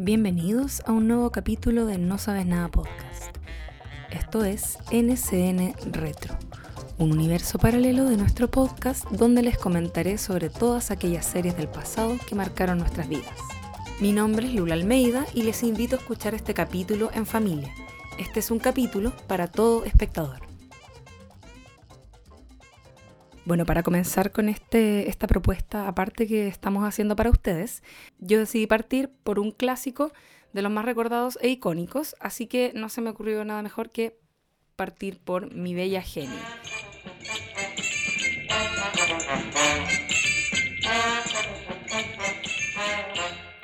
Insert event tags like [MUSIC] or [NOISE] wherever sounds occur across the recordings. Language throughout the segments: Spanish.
Bienvenidos a un nuevo capítulo de No Sabes Nada Podcast. Esto es NCN Retro, un universo paralelo de nuestro podcast donde les comentaré sobre todas aquellas series del pasado que marcaron nuestras vidas. Mi nombre es Lula Almeida y les invito a escuchar este capítulo en familia. Este es un capítulo para todo espectador. Bueno, para comenzar con este, esta propuesta aparte que estamos haciendo para ustedes, yo decidí partir por un clásico de los más recordados e icónicos, así que no se me ocurrió nada mejor que partir por Mi Bella Genio.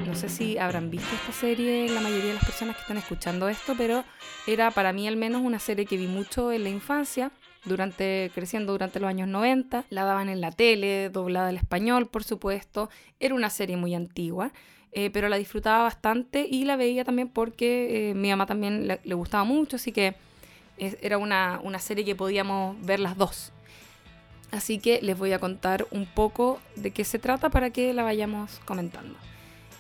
No sé si habrán visto esta serie la mayoría de las personas que están escuchando esto, pero era para mí al menos una serie que vi mucho en la infancia durante, creciendo durante los años 90. La daban en la tele, doblada al español, por supuesto. Era una serie muy antigua, eh, pero la disfrutaba bastante y la veía también porque eh, mi mamá también le, gustaba mucho, así que era una, una serie que podíamos ver las dos. Así que les voy a contar un poco de qué se trata para que la vayamos comentando.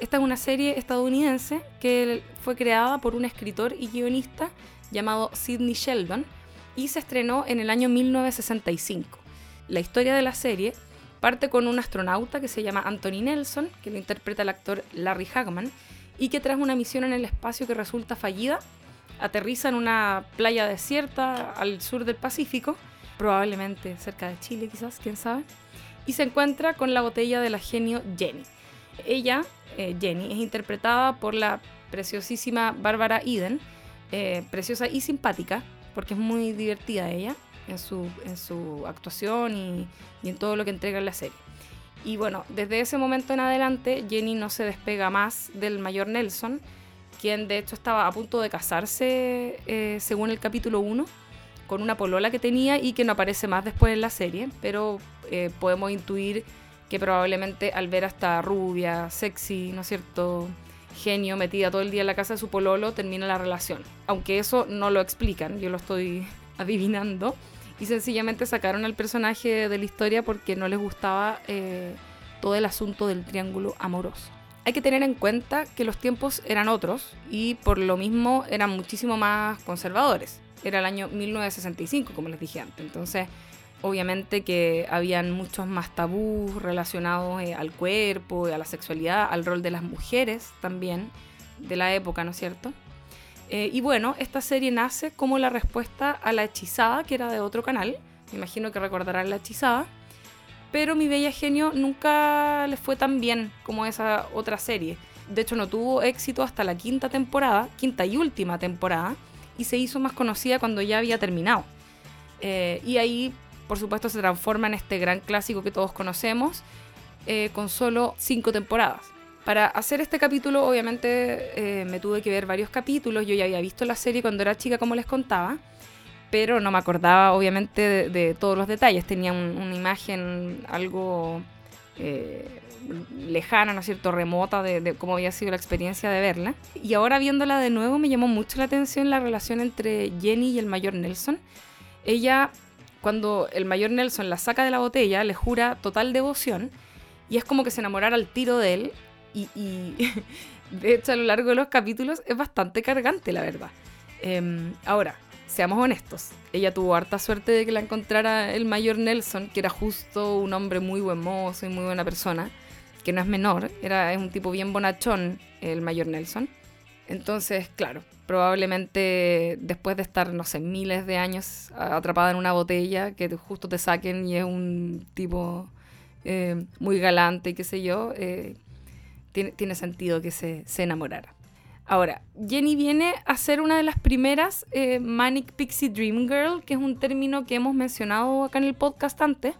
Esta es una serie estadounidense que fue creada por un escritor y guionista llamado Sidney Sheldon, y se estrenó en el año 1965. La historia de la serie parte con un astronauta que se llama Anthony Nelson, que lo interpreta el actor Larry Hagman, y que tras una misión en el espacio que resulta fallida, aterriza en una playa desierta al sur del Pacífico, probablemente cerca de Chile quizás, quién sabe, y se encuentra con la botella de la genio Jenny. Ella, eh, Jenny, es interpretada por la preciosísima Bárbara Eden, eh, preciosa y simpática, porque es muy divertida ella en su, en su actuación y, y en todo lo que entrega en la serie. Y bueno, desde ese momento en adelante, Jenny no se despega más del mayor Nelson, quien de hecho estaba a punto de casarse, eh, según el capítulo 1, con una polola que tenía y que no aparece más después en la serie, pero eh, podemos intuir que probablemente al ver a esta rubia, sexy, ¿no es cierto?, genio metida todo el día en la casa de su pololo, termina la relación. Aunque eso no lo explican, yo lo estoy [LAUGHS] adivinando. Y sencillamente sacaron al personaje de la historia porque no les gustaba eh, todo el asunto del triángulo amoroso. Hay que tener en cuenta que los tiempos eran otros y por lo mismo eran muchísimo más conservadores. Era el año 1965, como les dije antes. Entonces, obviamente que habían muchos más tabús relacionados eh, al cuerpo, a la sexualidad, al rol de las mujeres también de la época, ¿no es cierto? Eh, y bueno, esta serie nace como la respuesta a La Hechizada, que era de otro canal, me imagino que recordarán La Hechizada, pero Mi Bella Genio nunca le fue tan bien como esa otra serie. De hecho, no tuvo éxito hasta la quinta temporada, quinta y última temporada, y se hizo más conocida cuando ya había terminado. Eh, y ahí por supuesto se transforma en este gran clásico que todos conocemos, eh, con solo cinco temporadas. Para hacer este capítulo, obviamente, eh, me tuve que ver varios capítulos. Yo ya había visto la serie cuando era chica, como les contaba, pero no me acordaba, obviamente, de, todos los detalles. Tenía una imagen algo eh, lejana, ¿no es cierto?, remota de, de, cómo había sido la experiencia de verla. Y ahora viéndola de nuevo, me llamó mucho la atención la relación entre Jenny y el mayor Nelson. Ella cuando el mayor Nelson la saca de la botella, le jura total devoción y es como que se enamorara al tiro de él y, [LAUGHS] de hecho a lo largo de los capítulos es bastante cargante, la verdad. Em, ahora, seamos honestos, ella tuvo harta suerte de que la encontrara el mayor Nelson, que era justo un hombre muy buen mozo y muy buena persona, que no es menor, era, es un tipo bien bonachón el mayor Nelson. Entonces, claro, probablemente después de estar, no sé, miles de años atrapada en una botella, que justo te saquen y es un tipo eh, muy galante y qué sé yo, eh, tiene, sentido que se, se, enamorara. Ahora, Jenny viene a ser una de las primeras eh, Manic Pixie Dream Girl, que es un término que hemos mencionado acá en el podcast antes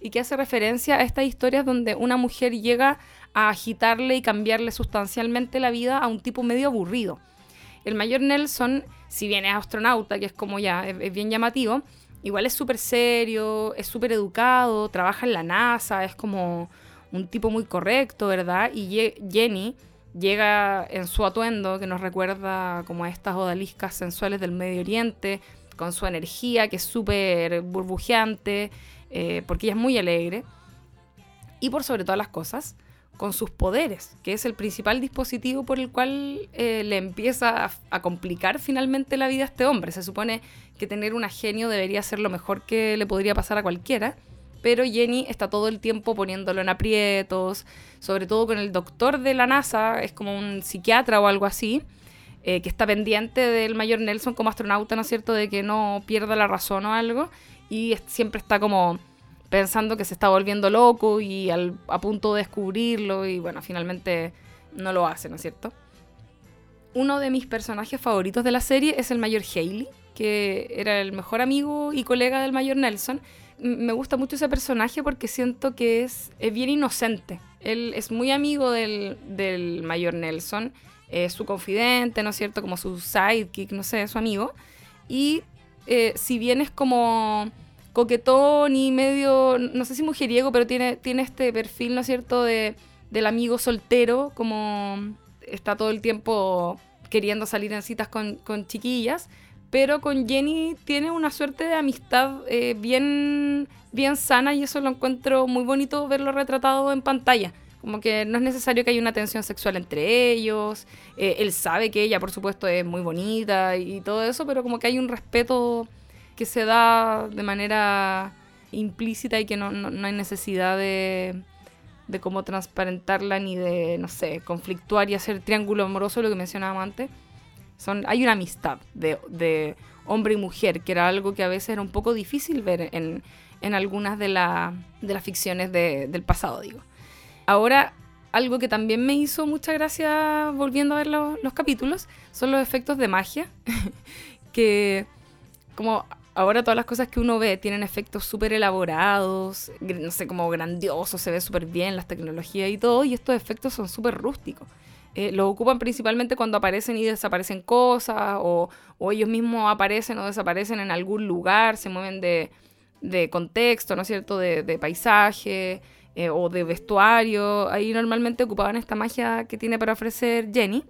y que hace referencia a estas historias donde una mujer llega agitarle y cambiarle sustancialmente la vida a un tipo medio aburrido. El mayor Nelson, si bien es astronauta, que es como ya, es, bien llamativo, igual es súper serio, es súper educado, trabaja en la NASA, es como un tipo muy correcto, ¿verdad? Y Jenny llega en su atuendo que nos recuerda como a estas odaliscas sensuales del Medio Oriente, con su energía que es súper burbujeante, eh, porque ella es muy alegre. Y por sobre todas las cosas, con sus poderes, que es el principal dispositivo por el cual eh, le empieza a, complicar finalmente la vida a este hombre. Se supone que tener un genio debería ser lo mejor que le podría pasar a cualquiera, pero Jenny está todo el tiempo poniéndolo en aprietos, sobre todo con el doctor de la NASA, es como un psiquiatra o algo así, eh, que está pendiente del mayor Nelson como astronauta, ¿no es cierto?, de que no pierda la razón o algo, y siempre está como pensando que se está volviendo loco y a punto de descubrirlo, y bueno, finalmente no lo hace, ¿no es cierto? Uno de mis personajes favoritos de la serie es el mayor Haley, que era el mejor amigo y colega del mayor Nelson. Me gusta mucho ese personaje porque siento que es, bien inocente. Él es muy amigo del, mayor Nelson, es su confidente, ¿no es cierto? Como su sidekick, no sé, su amigo. Y eh, si bien es como coquetón y medio, no sé si mujeriego, pero tiene, tiene este perfil, ¿no es cierto?, de, del amigo soltero, como está todo el tiempo queriendo salir en citas con, con chiquillas pero con Jenny tiene una suerte de amistad eh, bien, bien sana y eso lo encuentro muy bonito verlo retratado en pantalla. Como que no es necesario que haya una tensión sexual entre ellos. Eh, él sabe que ella, por supuesto, es muy bonita y todo eso, pero como que hay un respeto que se da de manera implícita y que no, no, hay necesidad de, de cómo transparentarla ni de, no sé, conflictuar y hacer triángulo amoroso, lo que mencionábamos antes hay una amistad de, hombre y mujer, que era algo que a veces era un poco difícil ver en, algunas de, las ficciones del pasado, digo. Ahora, algo que también me hizo mucha gracia volviendo a ver los, los capítulos son los efectos de magia, [LAUGHS] que como ahora todas las cosas que uno ve tienen efectos súper elaborados, no sé, como grandiosos, se ve súper bien las tecnologías y todo, y estos efectos son súper rústicos. Eh, lo ocupan principalmente cuando aparecen y desaparecen cosas, o, ellos mismos aparecen o desaparecen en algún lugar, se mueven de, contexto, ¿no es cierto?, de, paisaje eh, o de vestuario. Ahí normalmente ocupaban esta magia que tiene para ofrecer Jenny.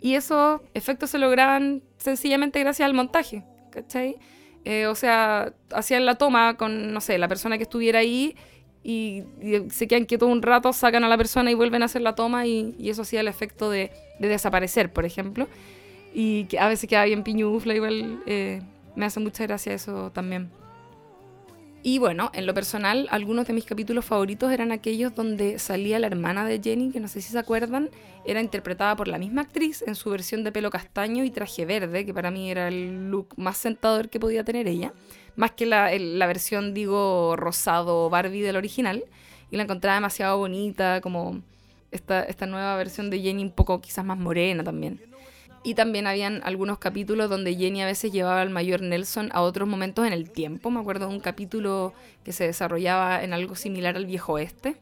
Y esos efectos se lograban sencillamente gracias al montaje, ¿cachai? Eh, o sea, hacían la toma con, no sé, la persona que estuviera ahí y, se quedan quietos un rato, sacan a la persona y vuelven a hacer la toma y, eso hacía el efecto de, desaparecer, por ejemplo. Y que a veces queda bien piñufla, igual eh, me hace mucha gracia eso también. Y bueno, en lo personal, algunos de mis capítulos favoritos eran aquellos donde salía la hermana de Jenny, que no sé si se acuerdan, era interpretada por la misma actriz en su versión de pelo castaño y traje verde, que para mí era el look más sentador que podía tener ella más que la, la versión, digo, rosado Barbie del original. Y la encontraba demasiado bonita, como esta, esta nueva versión de Jenny un poco quizás más morena también. Y también habían algunos capítulos donde Jenny a veces llevaba al mayor Nelson a otros momentos en el tiempo. Me acuerdo de un capítulo que se desarrollaba en algo similar al viejo oeste.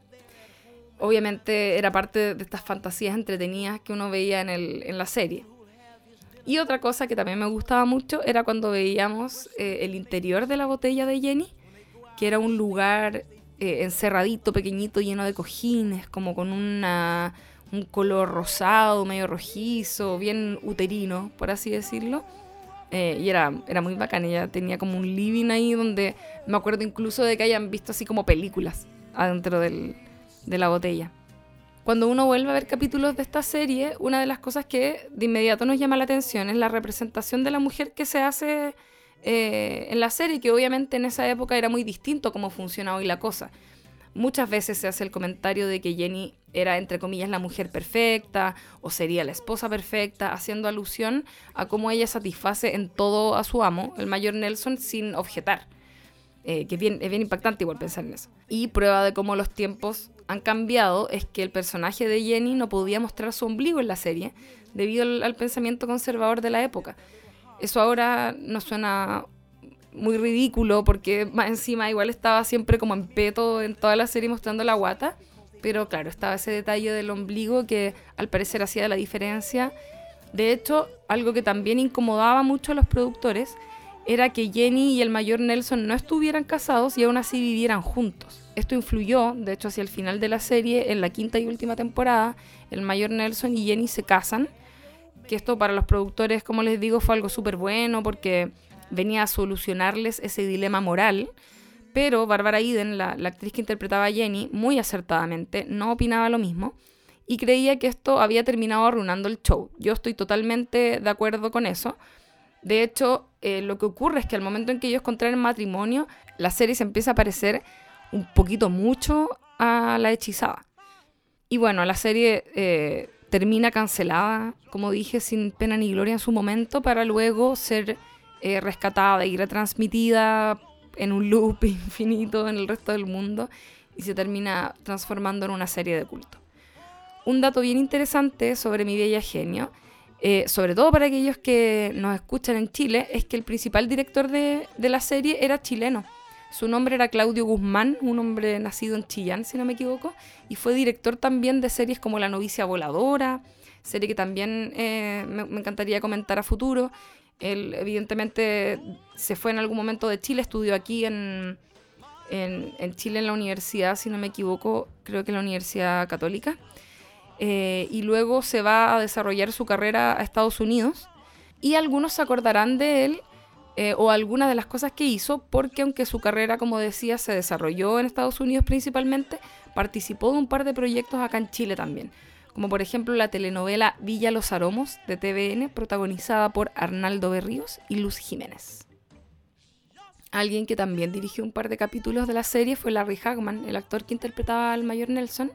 Obviamente era parte de estas fantasías entretenidas que uno veía en, el, en la serie. Y otra cosa que también me gustaba mucho era cuando veíamos eh, el interior de la botella de Jenny, que era un lugar eh, encerradito, pequeñito, lleno de cojines, como con una, un color rosado, medio rojizo, bien uterino, por así decirlo. Eh, y era, era muy bacán, ella tenía como un living ahí donde me acuerdo incluso de que hayan visto así como películas adentro del, de la botella cuando uno vuelve a ver capítulos de esta serie, una de las cosas que de inmediato nos llama la atención es la representación de la mujer que se hace eh, en la serie, que obviamente en esa época era muy distinto cómo funciona hoy la cosa. Muchas veces se hace el comentario de que Jenny era, entre comillas, la mujer perfecta o sería la esposa perfecta, haciendo alusión a cómo ella satisface en todo a su amo, el mayor Nelson, sin objetar. Eh, que es bien, es bien impactante igual pensar en eso. Y prueba de cómo los tiempos han cambiado es que el personaje de Jenny no podía mostrar su ombligo en la serie debido al, pensamiento conservador de la época. Eso ahora nos suena muy ridículo porque más encima igual estaba siempre como en peto en toda la serie mostrando la guata, pero claro, estaba ese detalle del ombligo que al parecer hacía la diferencia. De hecho, algo que también incomodaba mucho a los productores era que Jenny y el mayor Nelson no estuvieran casados y aún así vivieran juntos. Esto influyó, de hecho, hacia el final de la serie, en la quinta y última temporada, el mayor Nelson y Jenny se casan, que esto para los productores, como les digo, fue algo súper bueno porque venía a solucionarles ese dilema moral, Pero Bárbara Eden, la, actriz que interpretaba a Jenny, muy acertadamente, no opinaba lo mismo y creía que esto había terminado arruinando el show. Yo estoy totalmente de acuerdo con eso. De hecho, eh, lo que ocurre es que al momento en que ellos contraen matrimonio, la serie se empieza a parecer un poquito mucho a la hechizada. Y bueno, la serie eh, termina cancelada, como dije, sin pena ni gloria en su momento, para luego ser eh, rescatada y retransmitida en un loop [LAUGHS] infinito en el resto del mundo y se termina transformando en una serie de culto. Un dato bien interesante sobre mi bella genio, eh, sobre todo para aquellos que nos escuchan en Chile, es que el principal director de, de la serie era chileno. Su nombre era Claudio Guzmán, un hombre nacido en Chillán, si no me equivoco, y fue director también de series como La novicia voladora, serie que también eh, me, encantaría comentar a futuro. Él evidentemente se fue en algún momento de Chile, estudió aquí en, en, Chile en la universidad, si no me equivoco, creo que en la Universidad Católica, eh, y luego se va a desarrollar su carrera a Estados Unidos. Y algunos se acordarán de él eh, o algunas de las cosas que hizo, porque aunque su carrera, como decía, se desarrolló en Estados Unidos principalmente, participó de un par de proyectos acá en Chile también, como por ejemplo la telenovela Villa Los Aromos de TVN, protagonizada por Arnaldo Berríos y Luz Jiménez. Alguien que también dirigió un par de capítulos de la serie fue Larry Hagman, el actor que interpretaba al mayor Nelson,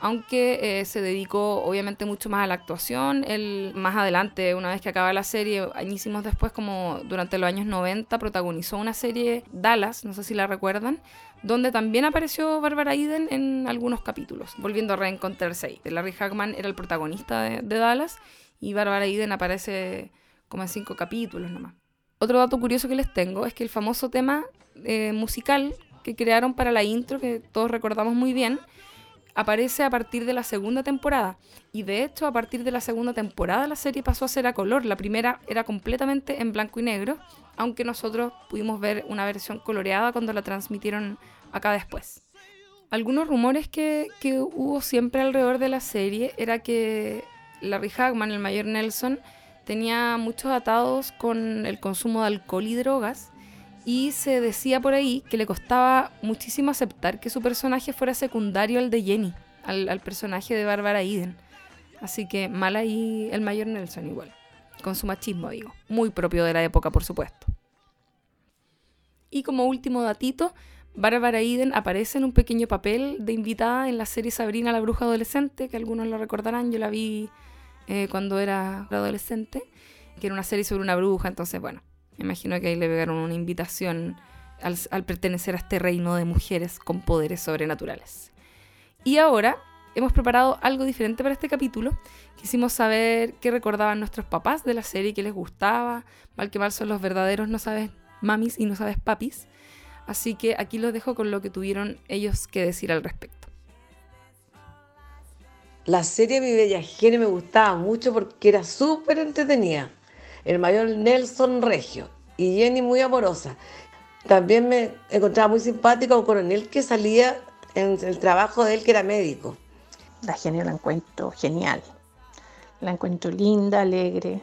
aunque eh, se dedicó obviamente mucho más a la actuación. Él más adelante, una vez que acaba la serie, añísimos después, como durante los años 90, protagonizó una serie Dallas, no sé si la recuerdan, donde también apareció Barbara Eden en algunos capítulos, volviendo a reencontrarse ahí. Larry Hagman era el protagonista de, Dallas y Barbara Eden aparece como en cinco capítulos nomás. Otro dato curioso que les tengo es que el famoso tema eh, musical que crearon para la intro, que todos recordamos muy bien, aparece a partir de la segunda temporada. Y de hecho, a partir de la segunda temporada la serie pasó a ser a color. La primera era completamente en blanco y negro, aunque nosotros pudimos ver una versión coloreada cuando la transmitieron acá después. Algunos rumores que, que hubo siempre alrededor de la serie era que Larry Hagman, el mayor Nelson, tenía muchos atados con el consumo de alcohol y drogas y se decía por ahí que le costaba muchísimo aceptar que su personaje fuera secundario al de Jenny, al, personaje de Bárbara Eden. Así que mal ahí el mayor Nelson igual, con su machismo digo, muy propio de la época por supuesto. Y como último datito, Bárbara Eden aparece en un pequeño papel de invitada en la serie Sabrina la bruja adolescente, que algunos lo recordarán, yo la vi eh, cuando era adolescente, que era una serie sobre una bruja, entonces bueno, me imagino que ahí le pegaron una invitación al, pertenecer a este reino de mujeres con poderes sobrenaturales. Y ahora hemos preparado algo diferente para este capítulo. Quisimos saber qué recordaban nuestros papás de la serie, qué les gustaba. Mal que mal son los verdaderos no sabes mamis y no sabes papis. Así que aquí los dejo con lo que tuvieron ellos que decir al respecto. La serie Mi Bella Gene me gustaba mucho porque era súper entretenida el mayor Nelson Regio y Jenny muy amorosa. También me encontraba muy simpático un coronel que salía en el trabajo de él, que era médico. La Jenny la encuentro genial. La encuentro linda, alegre,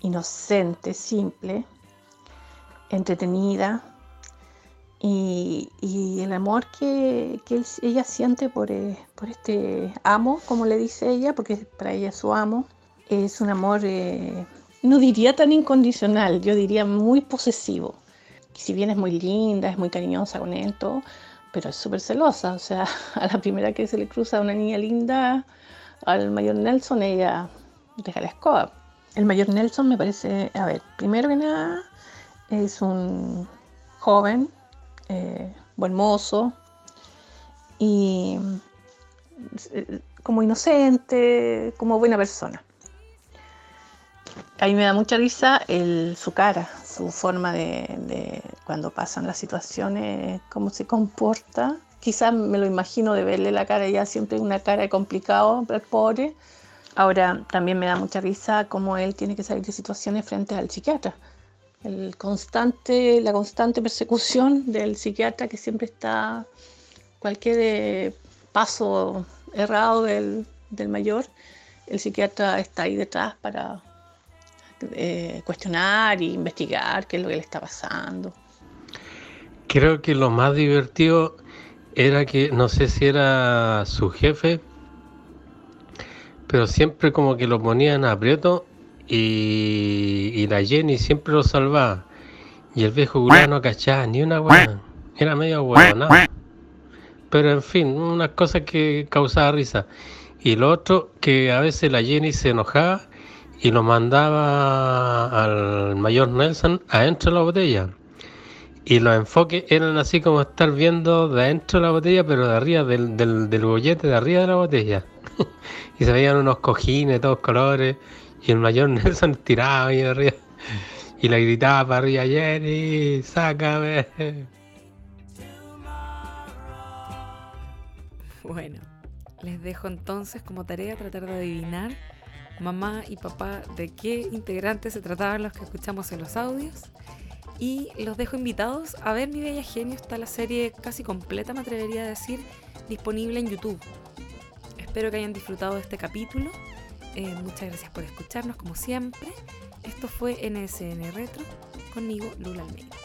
inocente, simple, entretenida. Y, el amor que, ella siente por, eh, por, este amo, como le dice ella, porque para ella es su amo, es un amor eh, no diría tan incondicional, yo diría muy posesivo. Si bien es muy linda, es muy cariñosa con él, todo, pero es súper celosa. O sea, [LAUGHS] a la primera que se le cruza una niña linda, al mayor Nelson, ella deja la escoba. El mayor Nelson me parece, a ver, primero que nada, es un joven, eh, buen mozo y eh, como inocente, como buena persona a mí me da mucha risa su cara, su forma de, cuando pasan las situaciones, cómo se comporta. Quizás me lo imagino de verle la cara ya siempre una cara de complicado, el pobre. Ahora también me da mucha risa cómo él tiene que salir de situaciones frente al psiquiatra. El constante, la constante persecución del psiquiatra que siempre está, cualquier eh, paso errado del, del mayor, el psiquiatra está ahí detrás para eh, cuestionar e investigar qué es lo que le está pasando. creo que lo más divertido era que no sé si era su jefe, pero siempre como que lo ponían aprieto y, la Jenny siempre lo salvaba. Y el viejo Julián no cachaba ni una weá. Era medio ¿no? Pero en fin, unas cosas que causaba risa. Y lo otro, que a veces la Jenny se enojaba y lo mandaba al mayor Nelson adentro de la botella. Y los enfoques eran así como estar viendo de adentro de la botella, pero de arriba, del, del, del bollete de arriba de la botella. [LAUGHS] y se veían unos cojines, todos colores, y el mayor [LAUGHS] Nelson tiraba ahí arriba. Y le gritaba para arriba, Jenny, sácame. Bueno, les dejo entonces como tarea tratar de adivinar mamá y papá de qué integrantes se trataban los que escuchamos en los audios. Y los dejo invitados a ver Mi Bella Genio. Está la serie casi completa, me atrevería a decir, disponible en YouTube. Espero que hayan disfrutado de este capítulo. Eh, muchas gracias por escucharnos, como siempre. Esto fue NSN Retro, conmigo Lula Almeida.